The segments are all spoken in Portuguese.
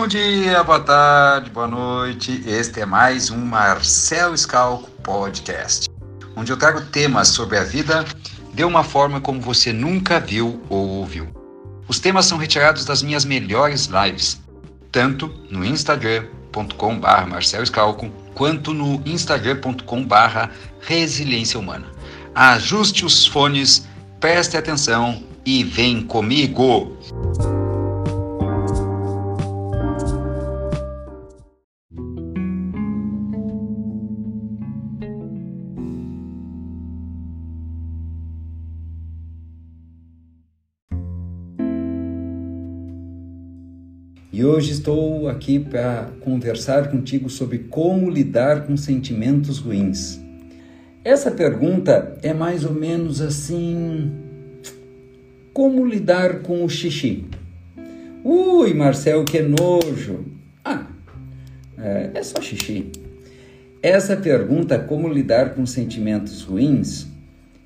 Bom dia, boa tarde, boa noite. Este é mais um Marcel Scalco Podcast, onde eu trago temas sobre a vida de uma forma como você nunca viu ou ouviu. Os temas são retirados das minhas melhores lives, tanto no instagram.com.br Marcel Scalco, quanto no instagram.com.br Resiliência Humana. Ajuste os fones, preste atenção e vem comigo! Hoje estou aqui para conversar contigo sobre como lidar com sentimentos ruins. Essa pergunta é mais ou menos assim: como lidar com o xixi? Ui, Marcel, que nojo! Ah, é, é só xixi. Essa pergunta, como lidar com sentimentos ruins,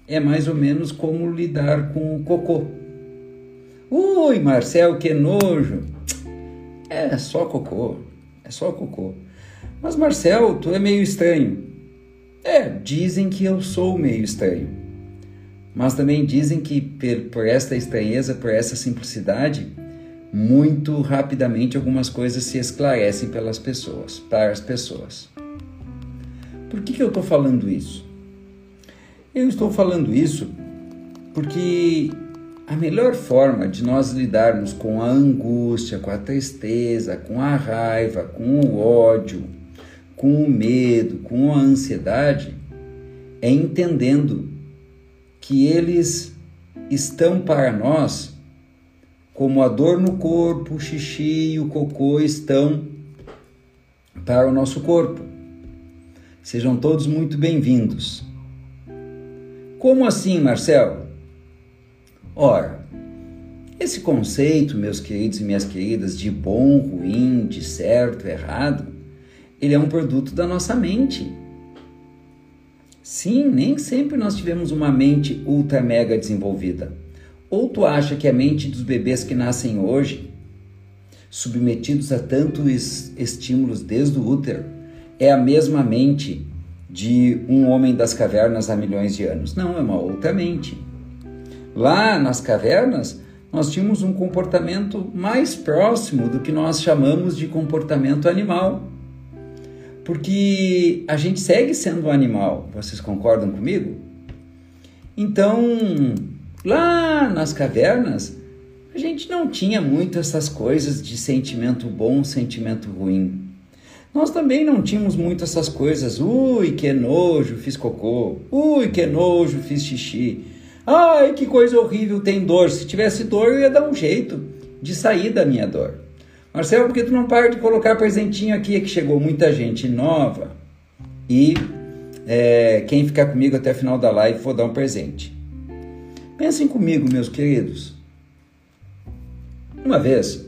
é mais ou menos como lidar com o cocô. Ui, Marcel, que nojo! É só cocô, é só cocô. Mas Marcel, tu é meio estranho. É, dizem que eu sou meio estranho. Mas também dizem que por esta estranheza, por essa simplicidade, muito rapidamente algumas coisas se esclarecem pelas pessoas, para as pessoas. Por que, que eu estou falando isso? Eu estou falando isso porque a melhor forma de nós lidarmos com a angústia, com a tristeza, com a raiva, com o ódio, com o medo, com a ansiedade, é entendendo que eles estão para nós como a dor no corpo, o xixi e o cocô estão para o nosso corpo. Sejam todos muito bem-vindos. Como assim, Marcel? Ora, esse conceito, meus queridos e minhas queridas, de bom, ruim, de certo, errado, ele é um produto da nossa mente. Sim, nem sempre nós tivemos uma mente ultra mega desenvolvida. Ou tu acha que a mente dos bebês que nascem hoje, submetidos a tantos estímulos desde o útero, é a mesma mente de um homem das cavernas há milhões de anos? Não, é uma outra mente. Lá nas cavernas, nós tínhamos um comportamento mais próximo do que nós chamamos de comportamento animal. Porque a gente segue sendo um animal, vocês concordam comigo? Então, lá nas cavernas, a gente não tinha muito essas coisas de sentimento bom, sentimento ruim. Nós também não tínhamos muito essas coisas, ui, que nojo, fiz cocô, ui, que nojo, fiz xixi. Ai, que coisa horrível, tem dor. Se tivesse dor, eu ia dar um jeito de sair da minha dor. Marcelo, por que tu não para de colocar presentinho aqui? É que chegou muita gente nova e é, quem ficar comigo até o final da live vou dar um presente. Pensem comigo, meus queridos. Uma vez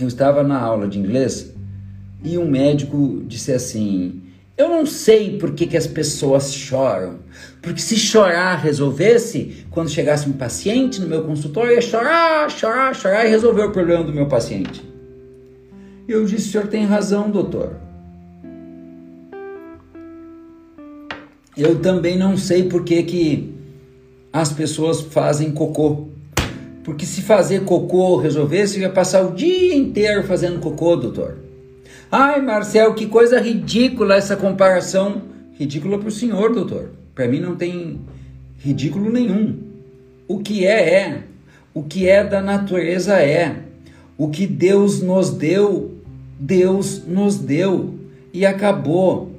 eu estava na aula de inglês e um médico disse assim: eu não sei por que, que as pessoas choram. Porque se chorar resolvesse, quando chegasse um paciente no meu consultório, ia chorar, chorar, chorar e resolver o problema do meu paciente. Eu disse: o senhor tem razão, doutor. Eu também não sei por que, que as pessoas fazem cocô. Porque se fazer cocô resolvesse, ia passar o dia inteiro fazendo cocô, doutor. Ai, Marcel, que coisa ridícula essa comparação. Ridícula para o senhor, doutor. Para mim não tem ridículo nenhum. O que é, é. O que é da natureza é. O que Deus nos deu, Deus nos deu. E acabou.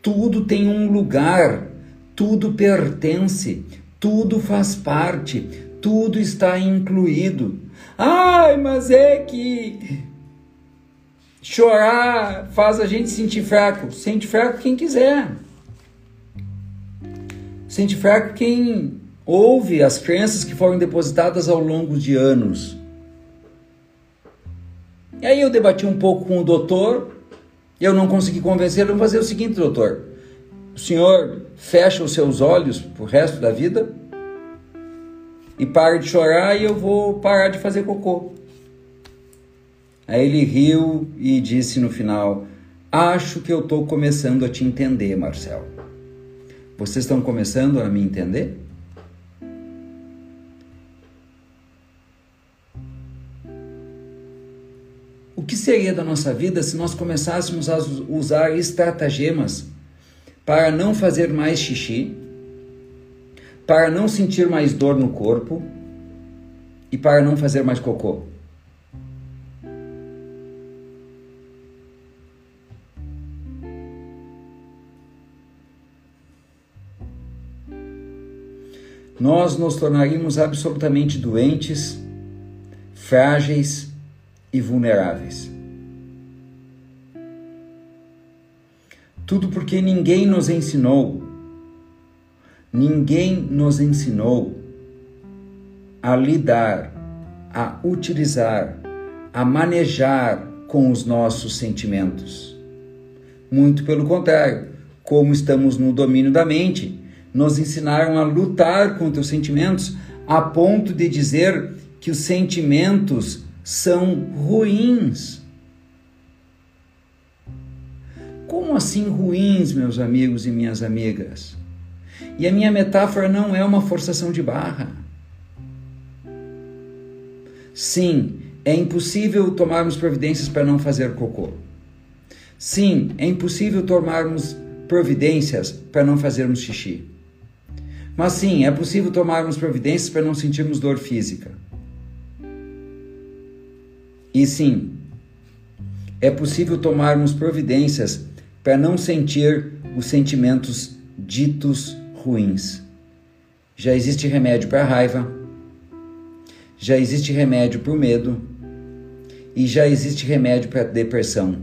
Tudo tem um lugar, tudo pertence, tudo faz parte, tudo está incluído. Ai, mas é que Chorar faz a gente sentir fraco. Sente fraco quem quiser. Sente fraco quem ouve as crenças que foram depositadas ao longo de anos. E aí eu debati um pouco com o doutor, eu não consegui convencê-lo a fazer o seguinte, doutor. O senhor fecha os seus olhos pro resto da vida e para de chorar e eu vou parar de fazer cocô. Aí ele riu e disse no final: Acho que eu estou começando a te entender, Marcel. Vocês estão começando a me entender? O que seria da nossa vida se nós começássemos a usar estratagemas para não fazer mais xixi, para não sentir mais dor no corpo e para não fazer mais cocô? Nós nos tornaríamos absolutamente doentes, frágeis e vulneráveis. Tudo porque ninguém nos ensinou, ninguém nos ensinou a lidar, a utilizar, a manejar com os nossos sentimentos. Muito pelo contrário, como estamos no domínio da mente, nos ensinaram a lutar contra os sentimentos a ponto de dizer que os sentimentos são ruins. Como assim ruins, meus amigos e minhas amigas? E a minha metáfora não é uma forçação de barra. Sim, é impossível tomarmos providências para não fazer cocô. Sim, é impossível tomarmos providências para não fazermos xixi. Mas sim, é possível tomarmos providências para não sentirmos dor física. E sim, é possível tomarmos providências para não sentir os sentimentos ditos ruins. Já existe remédio para a raiva, já existe remédio para o medo e já existe remédio para a depressão,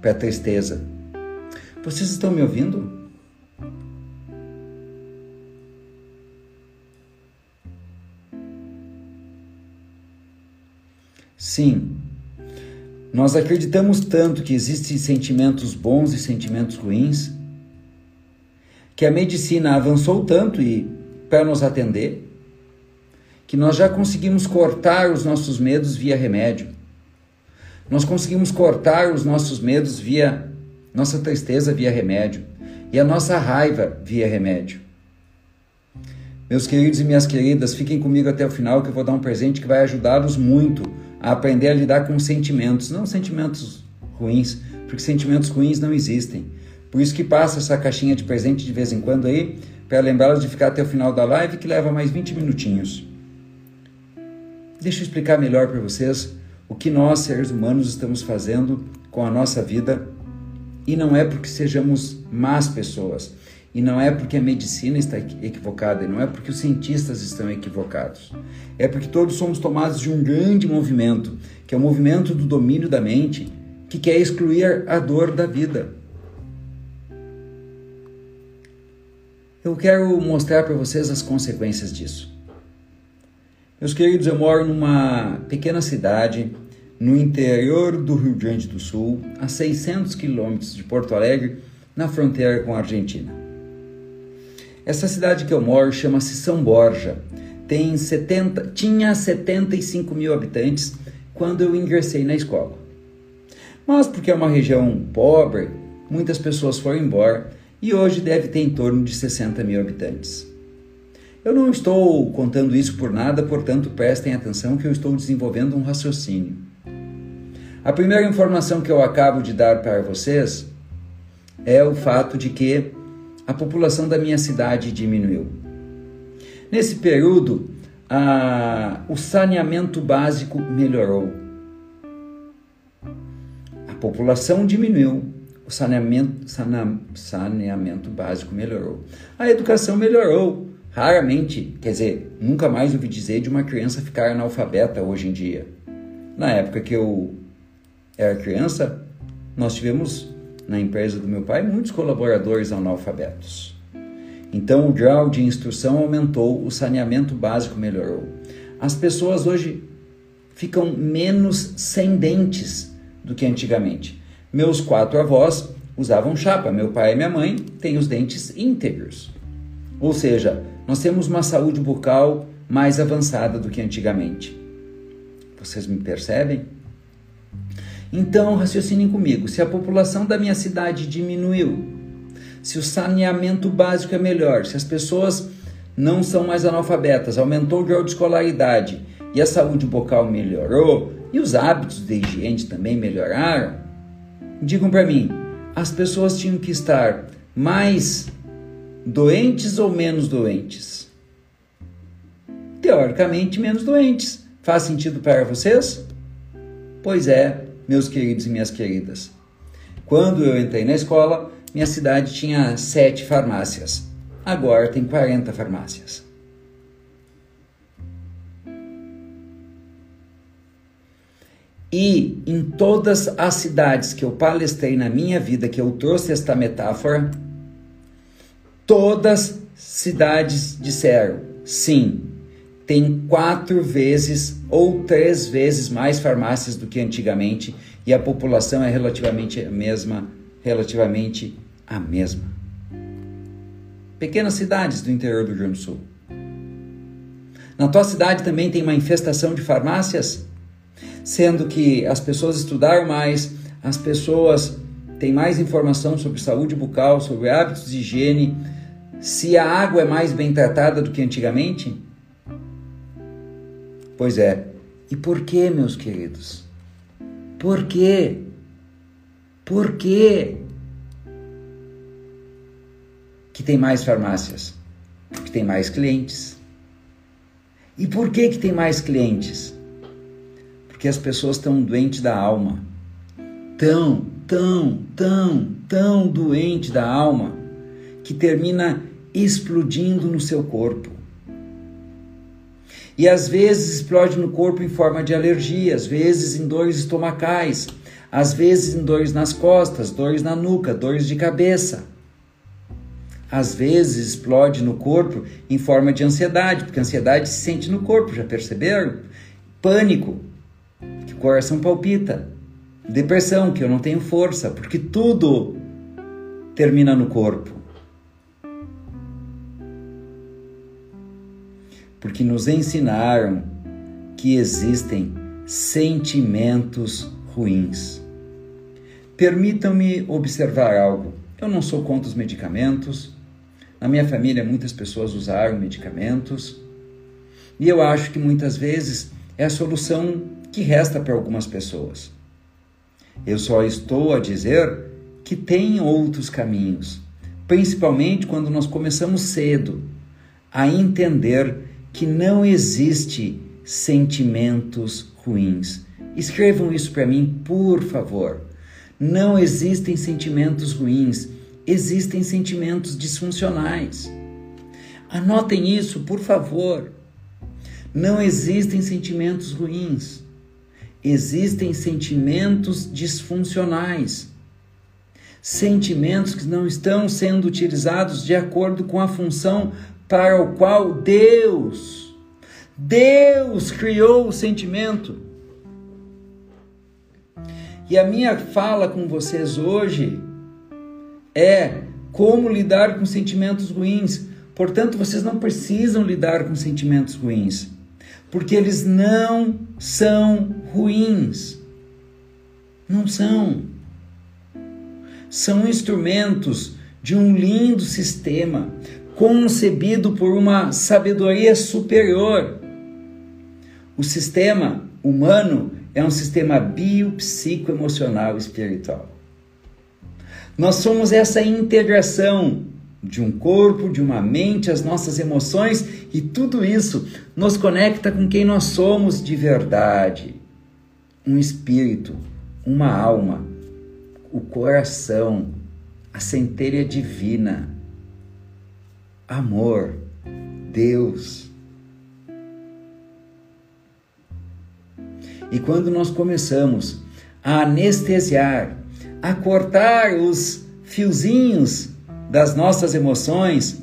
para a tristeza. Vocês estão me ouvindo? Sim, nós acreditamos tanto que existem sentimentos bons e sentimentos ruins, que a medicina avançou tanto e para nos atender, que nós já conseguimos cortar os nossos medos via remédio. Nós conseguimos cortar os nossos medos via nossa tristeza via remédio e a nossa raiva via remédio. Meus queridos e minhas queridas, fiquem comigo até o final que eu vou dar um presente que vai ajudá-los muito a aprender a lidar com sentimentos, não sentimentos ruins, porque sentimentos ruins não existem. Por isso que passa essa caixinha de presente de vez em quando aí, para lembrá-los de ficar até o final da live, que leva mais 20 minutinhos. Deixa eu explicar melhor para vocês o que nós, seres humanos, estamos fazendo com a nossa vida. E não é porque sejamos más pessoas, e não é porque a medicina está equivocada, não é porque os cientistas estão equivocados. É porque todos somos tomados de um grande movimento, que é o movimento do domínio da mente, que quer excluir a dor da vida. Eu quero mostrar para vocês as consequências disso. Meus queridos, eu moro numa pequena cidade no interior do Rio Grande do Sul, a 600 quilômetros de Porto Alegre, na fronteira com a Argentina. Essa cidade que eu moro chama-se São Borja. Tem 70, tinha 75 mil habitantes quando eu ingressei na escola. Mas porque é uma região pobre, muitas pessoas foram embora e hoje deve ter em torno de 60 mil habitantes. Eu não estou contando isso por nada, portanto prestem atenção que eu estou desenvolvendo um raciocínio. A primeira informação que eu acabo de dar para vocês é o fato de que a população da minha cidade diminuiu. Nesse período, a, o saneamento básico melhorou. A população diminuiu, o saneamento, sana, saneamento básico melhorou. A educação melhorou. Raramente, quer dizer, nunca mais ouvi dizer de uma criança ficar analfabeta hoje em dia. Na época que eu era criança, nós tivemos na empresa do meu pai muitos colaboradores analfabetos. Então o grau de instrução aumentou, o saneamento básico melhorou. As pessoas hoje ficam menos sem dentes do que antigamente. Meus quatro avós usavam chapa, meu pai e minha mãe têm os dentes íntegros. Ou seja, nós temos uma saúde bucal mais avançada do que antigamente. Vocês me percebem? Então, raciocinem comigo: se a população da minha cidade diminuiu, se o saneamento básico é melhor, se as pessoas não são mais analfabetas, aumentou o grau de escolaridade e a saúde bucal melhorou e os hábitos de higiene também melhoraram, digam para mim, as pessoas tinham que estar mais doentes ou menos doentes? Teoricamente, menos doentes. Faz sentido para vocês? Pois é, meus queridos e minhas queridas. Quando eu entrei na escola, minha cidade tinha sete farmácias. Agora tem 40 farmácias. E em todas as cidades que eu palestrei na minha vida, que eu trouxe esta metáfora, todas cidades disseram sim, tem quatro vezes ou três vezes mais farmácias do que antigamente e a população é relativamente a mesma, relativamente a mesma. Pequenas cidades do interior do Rio Grande do Sul. Na tua cidade também tem uma infestação de farmácias? sendo que as pessoas estudaram mais, as pessoas têm mais informação sobre saúde bucal, sobre hábitos de higiene, se a água é mais bem tratada do que antigamente? Pois é. E por que, meus queridos? Por quê? Por quê? Que tem mais farmácias? Porque tem mais clientes. E por que que tem mais clientes? que as pessoas estão doentes da alma. Tão, tão, tão, tão doente da alma que termina explodindo no seu corpo. E às vezes explode no corpo em forma de alergia, às vezes em dores estomacais, às vezes em dores nas costas, dores na nuca, dores de cabeça. Às vezes explode no corpo em forma de ansiedade, porque a ansiedade se sente no corpo, já perceberam? Pânico, coração palpita. Depressão, que eu não tenho força, porque tudo termina no corpo. Porque nos ensinaram que existem sentimentos ruins. Permitam-me observar algo. Eu não sou contra os medicamentos. Na minha família, muitas pessoas usaram medicamentos. E eu acho que muitas vezes é a solução que resta para algumas pessoas. Eu só estou a dizer que tem outros caminhos, principalmente quando nós começamos cedo a entender que não existe sentimentos ruins. Escrevam isso para mim, por favor. Não existem sentimentos ruins, existem sentimentos disfuncionais. Anotem isso, por favor. Não existem sentimentos ruins existem sentimentos disfuncionais, sentimentos que não estão sendo utilizados de acordo com a função para o qual Deus, Deus criou o sentimento. E a minha fala com vocês hoje é como lidar com sentimentos ruins. Portanto, vocês não precisam lidar com sentimentos ruins porque eles não são ruins. Não são. São instrumentos de um lindo sistema concebido por uma sabedoria superior. O sistema humano é um sistema biopsicoemocional espiritual. Nós somos essa integração de um corpo, de uma mente, as nossas emoções e tudo isso nos conecta com quem nós somos de verdade. Um espírito, uma alma, o coração, a centelha divina, amor, Deus. E quando nós começamos a anestesiar, a cortar os fiozinhos das nossas emoções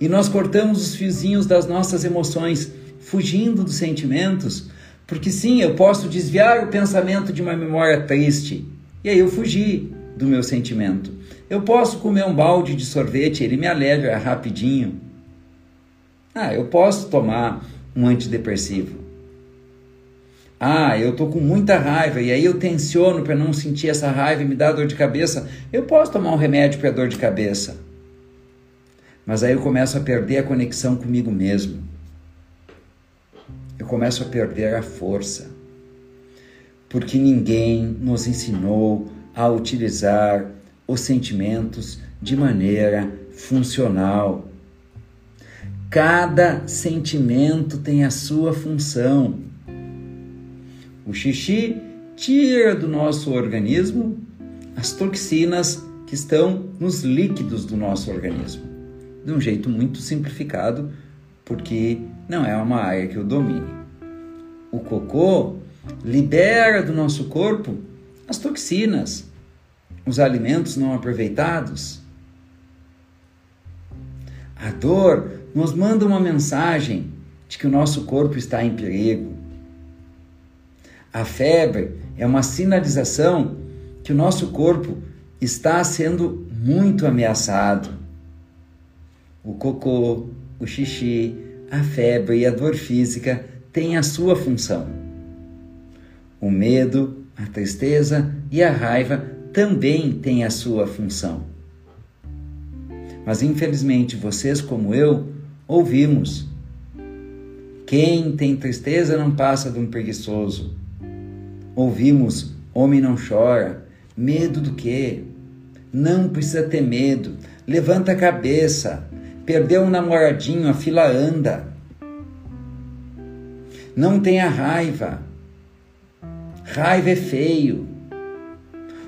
e nós cortamos os fiozinhos das nossas emoções, fugindo dos sentimentos, porque sim, eu posso desviar o pensamento de uma memória triste e aí eu fugi do meu sentimento. Eu posso comer um balde de sorvete, ele me alegra rapidinho. Ah, eu posso tomar um antidepressivo. Ah, eu tô com muita raiva e aí eu tensiono para não sentir essa raiva e me dá dor de cabeça. Eu posso tomar um remédio para dor de cabeça. Mas aí eu começo a perder a conexão comigo mesmo. Eu começo a perder a força. Porque ninguém nos ensinou a utilizar os sentimentos de maneira funcional. Cada sentimento tem a sua função. O xixi tira do nosso organismo as toxinas que estão nos líquidos do nosso organismo. De um jeito muito simplificado, porque não é uma área que eu domine. O cocô libera do nosso corpo as toxinas, os alimentos não aproveitados. A dor nos manda uma mensagem de que o nosso corpo está em perigo. A febre é uma sinalização que o nosso corpo está sendo muito ameaçado. O cocô, o xixi, a febre e a dor física têm a sua função. O medo, a tristeza e a raiva também têm a sua função. Mas infelizmente vocês, como eu, ouvimos: quem tem tristeza não passa de um preguiçoso. Ouvimos: homem não chora. Medo do quê? Não precisa ter medo. Levanta a cabeça. Perdeu um namoradinho, a fila anda. Não tenha raiva. Raiva é feio.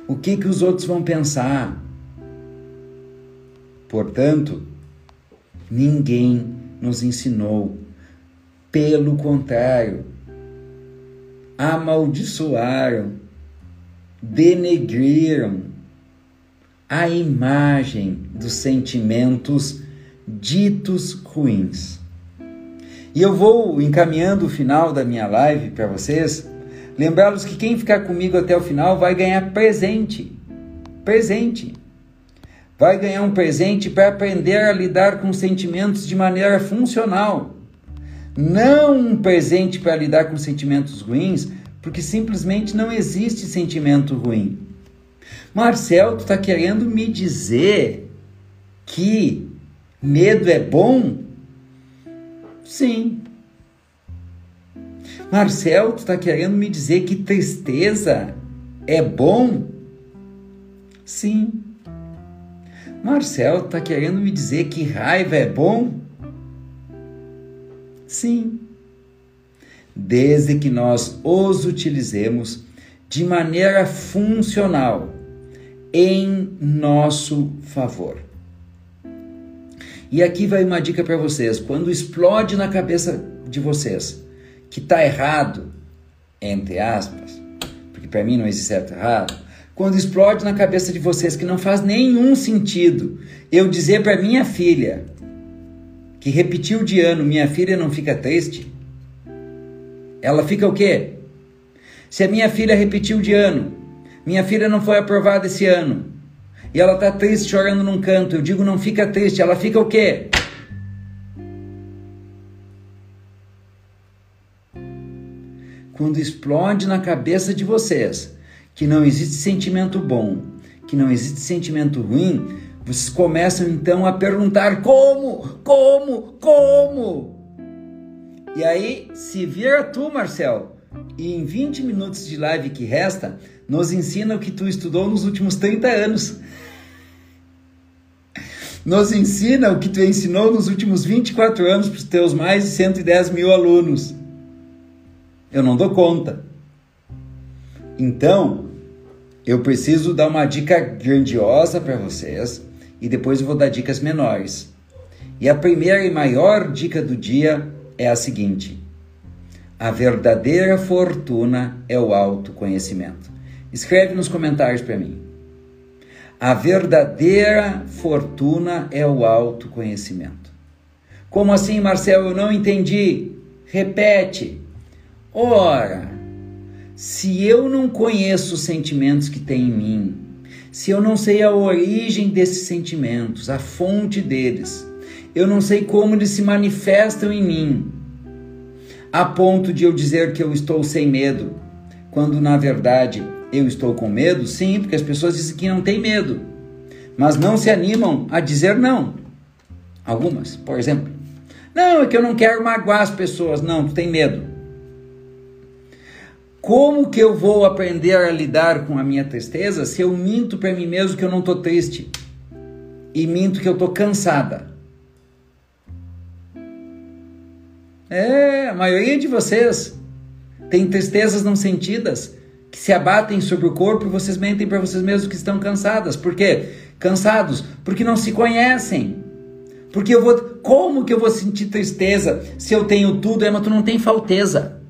O que, que os outros vão pensar? Portanto, ninguém nos ensinou. Pelo contrário, amaldiçoaram, denegriram a imagem dos sentimentos ditos ruins. E eu vou encaminhando o final da minha live para vocês, lembrá-los que quem ficar comigo até o final vai ganhar presente. Presente. Vai ganhar um presente para aprender a lidar com sentimentos de maneira funcional. Não um presente para lidar com sentimentos ruins, porque simplesmente não existe sentimento ruim. Marcel, tu está querendo me dizer que medo é bom? Sim. Marcel, tu está querendo me dizer que tristeza é bom? Sim. Marcel, está querendo me dizer que raiva é bom? Sim. Desde que nós os utilizemos de maneira funcional em nosso favor. E aqui vai uma dica para vocês: quando explode na cabeça de vocês que está errado, entre aspas, porque para mim não existe certo e errado, quando explode na cabeça de vocês que não faz nenhum sentido eu dizer para minha filha que repetiu de ano, minha filha não fica triste? Ela fica o quê? Se a minha filha repetiu de ano, minha filha não foi aprovada esse ano, e ela está triste chorando num canto, eu digo não fica triste, ela fica o quê? Quando explode na cabeça de vocês que não existe sentimento bom, que não existe sentimento ruim, vocês começam então a perguntar como, como, como. E aí, se vira tu, Marcel, e em 20 minutos de live que resta, nos ensina o que tu estudou nos últimos 30 anos. Nos ensina o que tu ensinou nos últimos 24 anos para os teus mais de 110 mil alunos. Eu não dou conta. Então, eu preciso dar uma dica grandiosa para vocês e depois eu vou dar dicas menores. E a primeira e maior dica do dia é a seguinte: a verdadeira fortuna é o autoconhecimento. Escreve nos comentários para mim. A verdadeira fortuna é o autoconhecimento. Como assim, Marcel? Eu não entendi. Repete. Ora, se eu não conheço os sentimentos que tem em mim, se eu não sei a origem desses sentimentos, a fonte deles, eu não sei como eles se manifestam em mim, a ponto de eu dizer que eu estou sem medo, quando na verdade eu estou com medo? Sim, porque as pessoas dizem que não tem medo, mas não se animam a dizer não. Algumas, por exemplo. Não, é que eu não quero magoar as pessoas. Não, tu tem medo. Como que eu vou aprender a lidar com a minha tristeza se eu minto para mim mesmo que eu não estou triste? E minto que eu estou cansada? É, a maioria de vocês tem tristezas não sentidas que se abatem sobre o corpo e vocês mentem para vocês mesmos que estão cansadas. Por quê? Cansados porque não se conhecem. Porque eu vou. Como que eu vou sentir tristeza se eu tenho tudo, é, mas tu não tem falteza?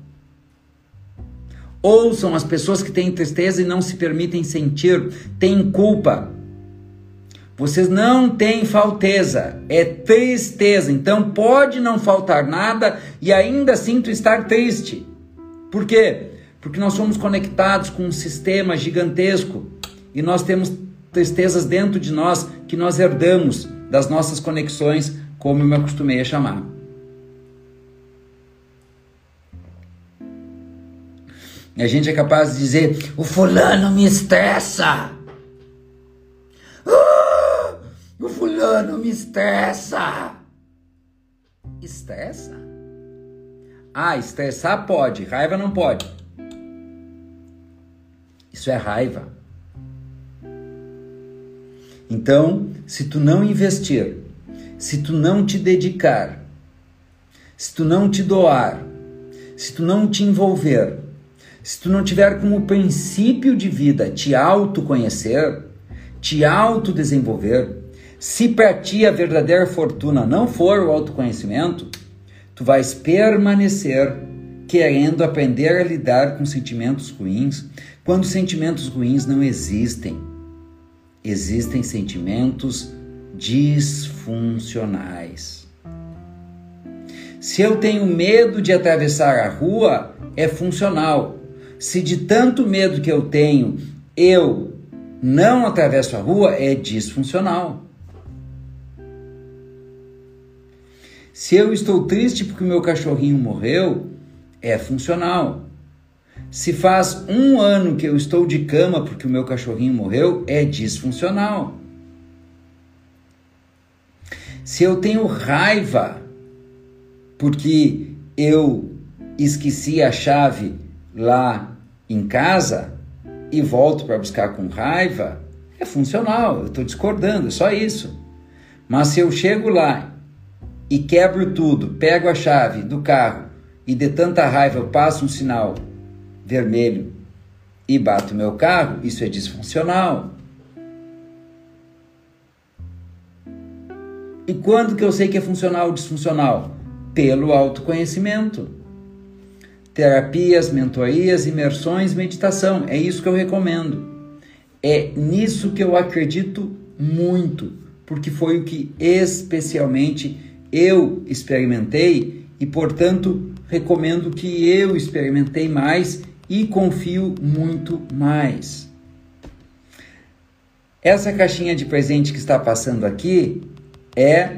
Ouçam as pessoas que têm tristeza e não se permitem sentir, têm culpa. Vocês não têm falteza, é tristeza. Então pode não faltar nada e ainda tu estar triste. Por quê? Porque nós somos conectados com um sistema gigantesco e nós temos tristezas dentro de nós que nós herdamos das nossas conexões, como eu me acostumei a chamar. A gente é capaz de dizer: o fulano me estressa. Ah, o fulano me estressa. Estressa? Ah, estressar pode, raiva não pode. Isso é raiva. Então, se tu não investir, se tu não te dedicar, se tu não te doar, se tu não te envolver, se tu não tiver como princípio de vida te autoconhecer, te autodesenvolver, se para ti a verdadeira fortuna não for o autoconhecimento, tu vais permanecer querendo aprender a lidar com sentimentos ruins, quando sentimentos ruins não existem existem sentimentos disfuncionais. Se eu tenho medo de atravessar a rua, é funcional. Se de tanto medo que eu tenho, eu não atravesso a rua, é disfuncional. Se eu estou triste porque o meu cachorrinho morreu, é funcional. Se faz um ano que eu estou de cama porque o meu cachorrinho morreu, é disfuncional. Se eu tenho raiva porque eu esqueci a chave lá em casa e volto para buscar com raiva, é funcional, eu estou discordando, é só isso. Mas se eu chego lá e quebro tudo, pego a chave do carro e de tanta raiva eu passo um sinal vermelho e bato meu carro, isso é disfuncional. E quando que eu sei que é funcional ou disfuncional? Pelo autoconhecimento. Terapias, mentorias, imersões, meditação. É isso que eu recomendo. É nisso que eu acredito muito, porque foi o que especialmente eu experimentei e, portanto, recomendo que eu experimentei mais e confio muito mais. Essa caixinha de presente que está passando aqui é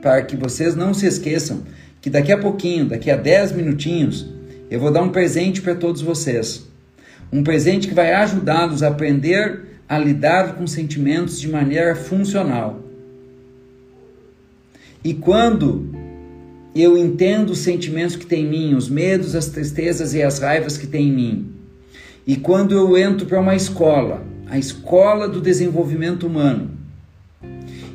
para que vocês não se esqueçam que daqui a pouquinho, daqui a 10 minutinhos, eu vou dar um presente para todos vocês. Um presente que vai ajudá-los a aprender a lidar com sentimentos de maneira funcional. E quando eu entendo os sentimentos que tem em mim, os medos, as tristezas e as raivas que tem em mim. E quando eu entro para uma escola, a escola do desenvolvimento humano,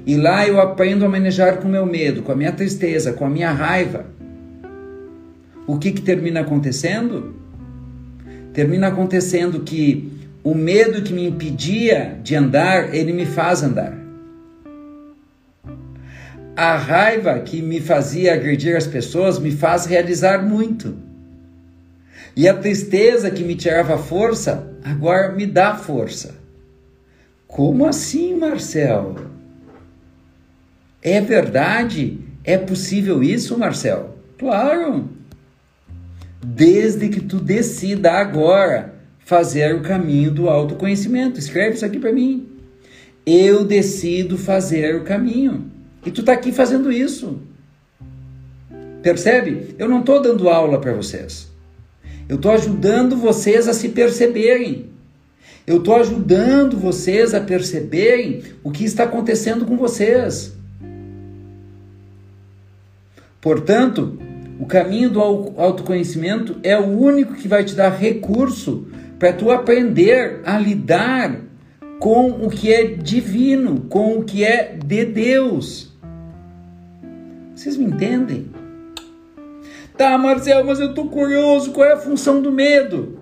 e lá eu aprendo a manejar com o meu medo, com a minha tristeza, com a minha raiva, o que, que termina acontecendo? Termina acontecendo que o medo que me impedia de andar, ele me faz andar. A raiva que me fazia agredir as pessoas me faz realizar muito. E a tristeza que me tirava força, agora me dá força. Como assim, Marcel? É verdade? É possível isso, Marcel? Claro. Desde que tu decida agora fazer o caminho do autoconhecimento. Escreve isso aqui para mim. Eu decido fazer o caminho. E tu está aqui fazendo isso. Percebe? Eu não estou dando aula para vocês. Eu estou ajudando vocês a se perceberem. Eu estou ajudando vocês a perceberem o que está acontecendo com vocês. Portanto, o caminho do autoconhecimento é o único que vai te dar recurso para tu aprender a lidar com o que é divino, com o que é de Deus. Vocês me entendem? Tá, Marcel, mas eu tô curioso, qual é a função do medo?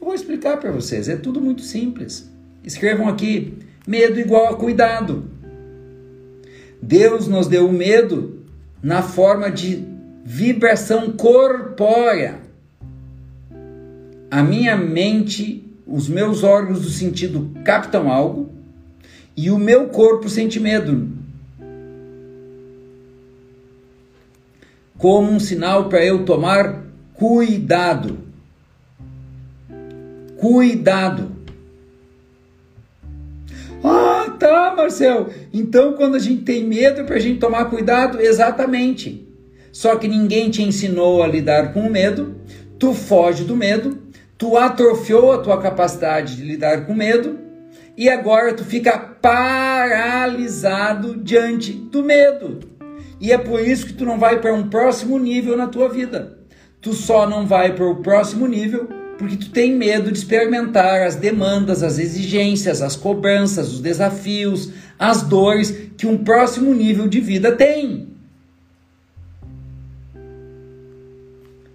Eu vou explicar para vocês, é tudo muito simples. Escrevam aqui: medo igual a cuidado. Deus nos deu o medo na forma de vibração corpórea. A minha mente, os meus órgãos do sentido captam algo e o meu corpo sente medo. Como um sinal para eu tomar cuidado. Cuidado. Tá, Marcel. Então, quando a gente tem medo, é para a gente tomar cuidado? Exatamente. Só que ninguém te ensinou a lidar com o medo, tu foge do medo, tu atrofiou a tua capacidade de lidar com medo e agora tu fica paralisado diante do medo. E é por isso que tu não vai para um próximo nível na tua vida. Tu só não vai para o próximo nível porque tu tem medo de experimentar as demandas, as exigências, as cobranças, os desafios, as dores que um próximo nível de vida tem.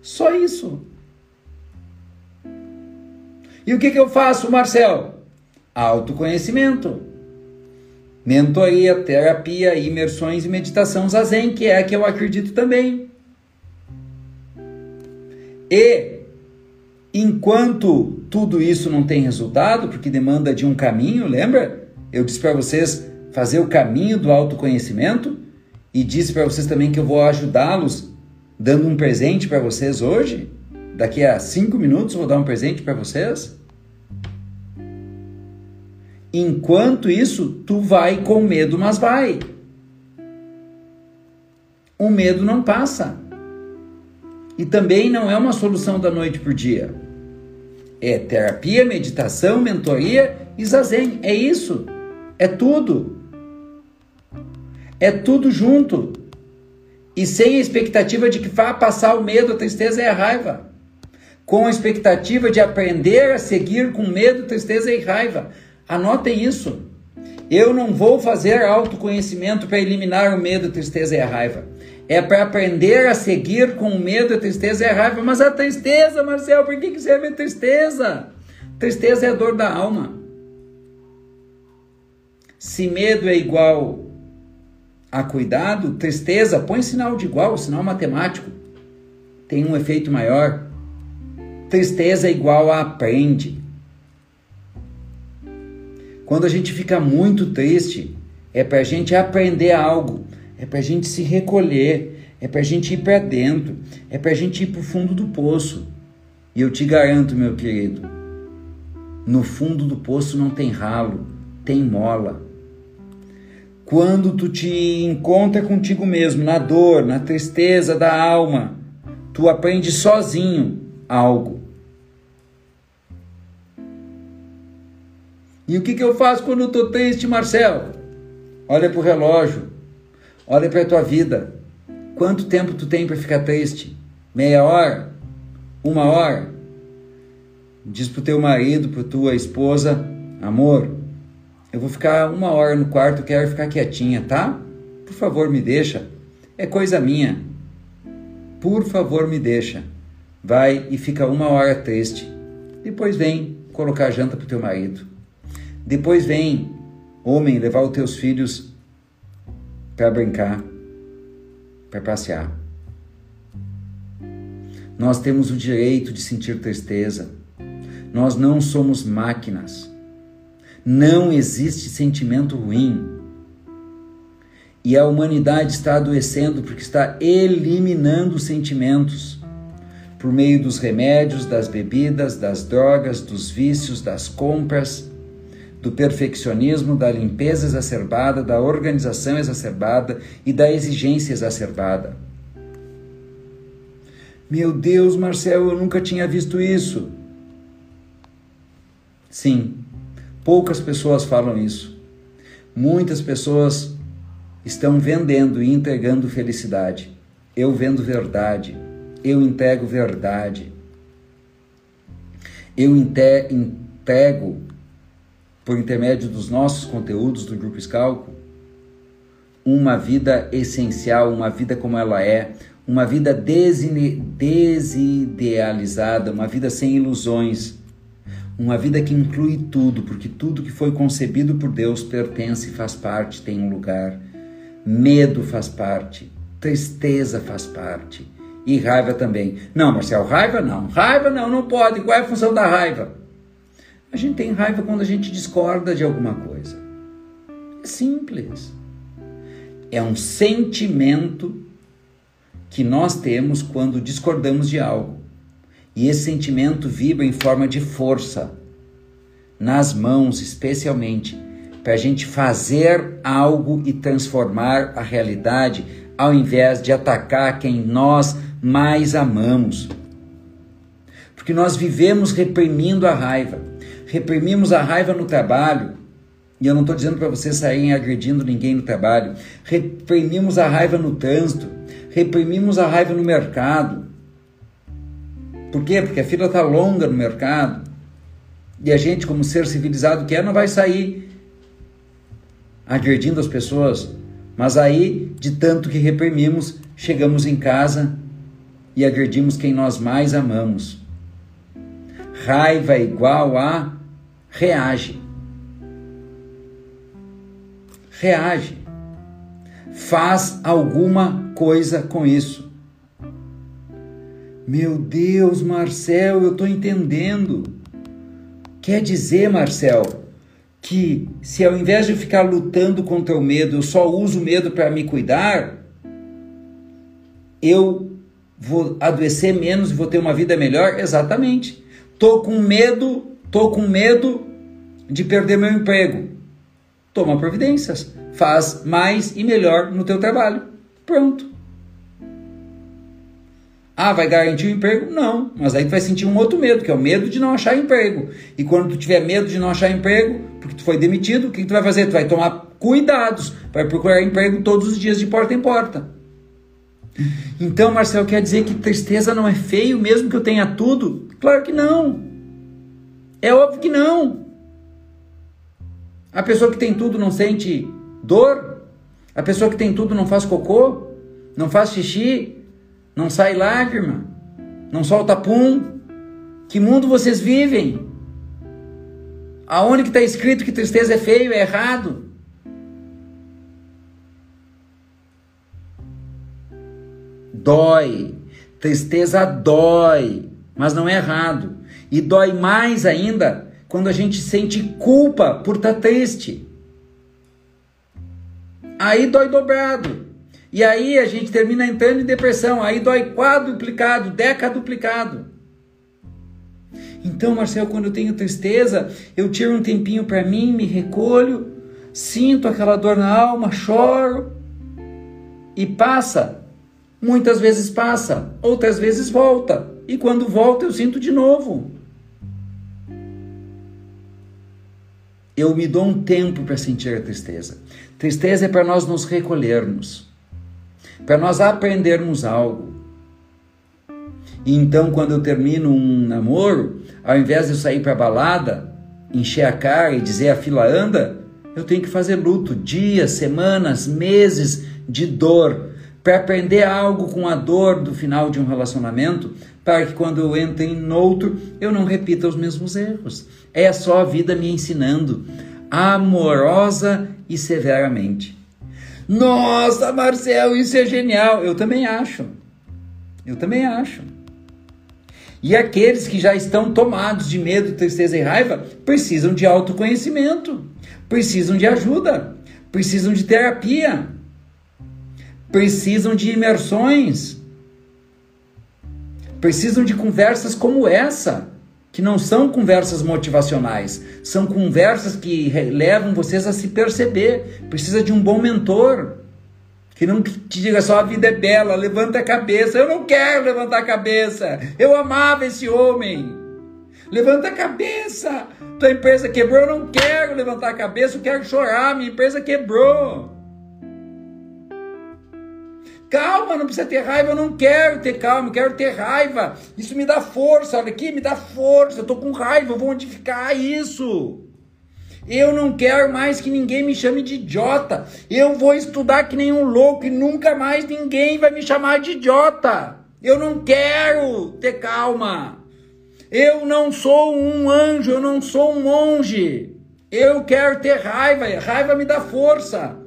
Só isso. E o que, que eu faço, Marcel? Autoconhecimento. Mentoria, terapia, imersões e meditação zazen, que é a que eu acredito também. E enquanto tudo isso não tem resultado, porque demanda de um caminho, lembra? Eu disse para vocês fazer o caminho do autoconhecimento e disse para vocês também que eu vou ajudá-los dando um presente para vocês hoje? Daqui a cinco minutos vou dar um presente para vocês? Enquanto isso, tu vai com medo, mas vai. O medo não passa. E também não é uma solução da noite por dia. É terapia, meditação, mentoria e zazen. É isso. É tudo. É tudo junto e sem a expectativa de que vá passar o medo, a tristeza e a raiva. Com a expectativa de aprender a seguir com medo, tristeza e raiva. Anotem isso. Eu não vou fazer autoconhecimento para eliminar o medo, tristeza e a raiva. É para aprender a seguir com medo, tristeza e raiva. Mas a tristeza, Marcel, por que, que serve a tristeza? Tristeza é dor da alma. Se medo é igual a cuidado, tristeza, põe sinal de igual, sinal matemático. Tem um efeito maior. Tristeza é igual a aprende. Quando a gente fica muito triste, é para a gente aprender algo, é para a gente se recolher, é para a gente ir para dentro, é para a gente ir para o fundo do poço. E eu te garanto, meu querido, no fundo do poço não tem ralo, tem mola. Quando tu te encontra contigo mesmo, na dor, na tristeza da alma, tu aprende sozinho algo. E o que, que eu faço quando eu tô triste, Marcelo? Olha pro relógio, olha para tua vida. Quanto tempo tu tem para ficar triste? Meia hora? Uma hora? Diz pro teu marido, pro tua esposa, amor, eu vou ficar uma hora no quarto, quero ficar quietinha, tá? Por favor, me deixa. É coisa minha. Por favor, me deixa. Vai e fica uma hora triste. Depois vem colocar a janta pro teu marido. Depois vem, homem, levar os teus filhos para brincar, para passear. Nós temos o direito de sentir tristeza. Nós não somos máquinas. Não existe sentimento ruim. E a humanidade está adoecendo porque está eliminando sentimentos por meio dos remédios, das bebidas, das drogas, dos vícios, das compras, do perfeccionismo, da limpeza exacerbada, da organização exacerbada e da exigência exacerbada. Meu Deus, Marcel, eu nunca tinha visto isso. Sim, poucas pessoas falam isso. Muitas pessoas estão vendendo e entregando felicidade. Eu vendo verdade. Eu entrego verdade. Eu entrego, por intermédio dos nossos conteúdos do Grupo Escalco, uma vida essencial, uma vida como ela é, uma vida desidealizada, uma vida sem ilusões, uma vida que inclui tudo, porque tudo que foi concebido por Deus pertence, faz parte, tem um lugar. Medo faz parte, tristeza faz parte e raiva também. Não, Marcel, raiva não. Raiva não, não pode. Qual é a função da raiva? A gente tem raiva quando a gente discorda de alguma coisa. É simples é um sentimento que nós temos quando discordamos de algo. E esse sentimento vibra em forma de força, nas mãos especialmente, para a gente fazer algo e transformar a realidade, ao invés de atacar quem nós mais amamos. Porque nós vivemos reprimindo a raiva. Reprimimos a raiva no trabalho, e eu não estou dizendo para vocês saírem agredindo ninguém no trabalho. Reprimimos a raiva no trânsito, reprimimos a raiva no mercado. Por quê? Porque a fila está longa no mercado. E a gente, como ser civilizado que é, não vai sair agredindo as pessoas. Mas aí, de tanto que reprimimos, chegamos em casa e agredimos quem nós mais amamos. Raiva é igual a reage reage. Faz alguma coisa com isso. Meu Deus, Marcel, eu estou entendendo. Quer dizer, Marcel, que se ao invés de ficar lutando contra o medo, eu só uso o medo para me cuidar, eu vou adoecer menos e vou ter uma vida melhor? Exatamente. Tô com medo, tô com medo de perder meu emprego toma providências, faz mais e melhor no teu trabalho. Pronto. Ah, vai garantir o emprego? Não, mas aí tu vai sentir um outro medo, que é o medo de não achar emprego. E quando tu tiver medo de não achar emprego, porque tu foi demitido, o que tu vai fazer? Tu vai tomar cuidados, vai procurar emprego todos os dias de porta em porta. Então, Marcelo, quer dizer que tristeza não é feio mesmo que eu tenha tudo? Claro que não. É óbvio que não. A pessoa que tem tudo não sente dor? A pessoa que tem tudo não faz cocô? Não faz xixi? Não sai lágrima? Não solta pum? Que mundo vocês vivem? Aonde que está escrito que tristeza é feio, é errado? Dói. Tristeza dói, mas não é errado. E dói mais ainda quando a gente sente culpa por estar tá triste. Aí dói dobrado. E aí a gente termina entrando em depressão. Aí dói quadruplicado, decaduplicado. Então, Marcelo, quando eu tenho tristeza, eu tiro um tempinho para mim, me recolho, sinto aquela dor na alma, choro e passa. Muitas vezes passa, outras vezes volta. E quando volta, eu sinto de novo. Eu me dou um tempo para sentir a tristeza. Tristeza é para nós nos recolhermos, para nós aprendermos algo. E então, quando eu termino um namoro, ao invés de eu sair para balada, encher a cara e dizer a fila anda, eu tenho que fazer luto, dias, semanas, meses de dor, para aprender algo com a dor do final de um relacionamento, para que quando eu entre em outro, eu não repita os mesmos erros. É só a vida me ensinando, amorosa e severamente. Nossa, Marcel, isso é genial! Eu também acho. Eu também acho. E aqueles que já estão tomados de medo, tristeza e raiva precisam de autoconhecimento, precisam de ajuda, precisam de terapia, precisam de imersões, precisam de conversas como essa que não são conversas motivacionais, são conversas que levam vocês a se perceber. Precisa de um bom mentor. que não te diga só a vida é bela, levanta a cabeça. Eu não quero levantar a cabeça. Eu amava esse homem. Levanta a cabeça. Tua empresa quebrou, eu não quero levantar a cabeça, eu quero chorar, minha empresa quebrou. Calma, não precisa ter raiva, eu não quero ter calma, eu quero ter raiva. Isso me dá força, olha aqui, me dá força. Eu tô com raiva, eu vou modificar isso. Eu não quero mais que ninguém me chame de idiota. Eu vou estudar que nem um louco e nunca mais ninguém vai me chamar de idiota. Eu não quero ter calma. Eu não sou um anjo, eu não sou um monge. Eu quero ter raiva, raiva me dá força.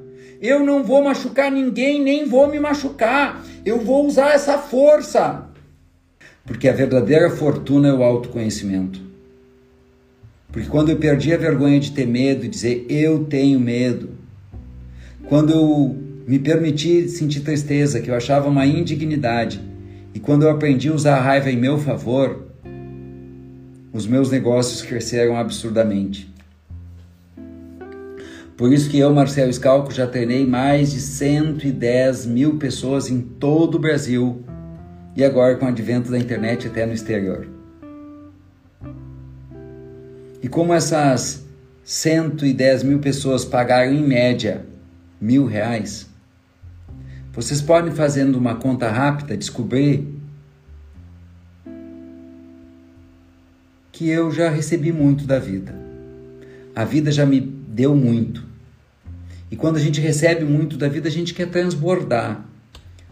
Eu não vou machucar ninguém, nem vou me machucar. Eu vou usar essa força. Porque a verdadeira fortuna é o autoconhecimento. Porque quando eu perdi a vergonha de ter medo, e dizer eu tenho medo, quando eu me permiti sentir tristeza, que eu achava uma indignidade, e quando eu aprendi a usar a raiva em meu favor, os meus negócios cresceram absurdamente. Por isso que eu, Marcelo Scalco, já treinei mais de 110 mil pessoas em todo o Brasil e agora com o advento da internet até no exterior. E como essas 110 mil pessoas pagaram em média mil reais, vocês podem, fazendo uma conta rápida, descobrir que eu já recebi muito da vida. A vida já me deu muito. E quando a gente recebe muito da vida, a gente quer transbordar,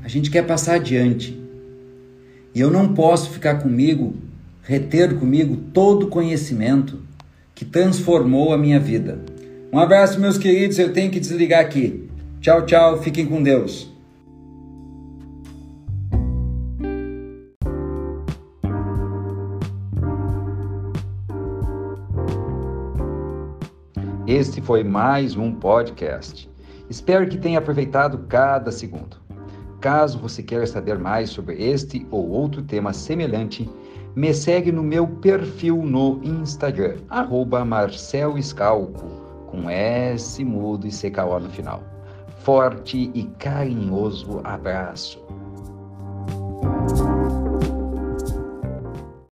a gente quer passar adiante. E eu não posso ficar comigo, reter comigo todo o conhecimento que transformou a minha vida. Um abraço, meus queridos. Eu tenho que desligar aqui. Tchau, tchau. Fiquem com Deus. Este foi mais um podcast. Espero que tenha aproveitado cada segundo. Caso você queira saber mais sobre este ou outro tema semelhante, me segue no meu perfil no Instagram, arroba Marcel Escalco, com S mudo e CKO no final. Forte e carinhoso abraço.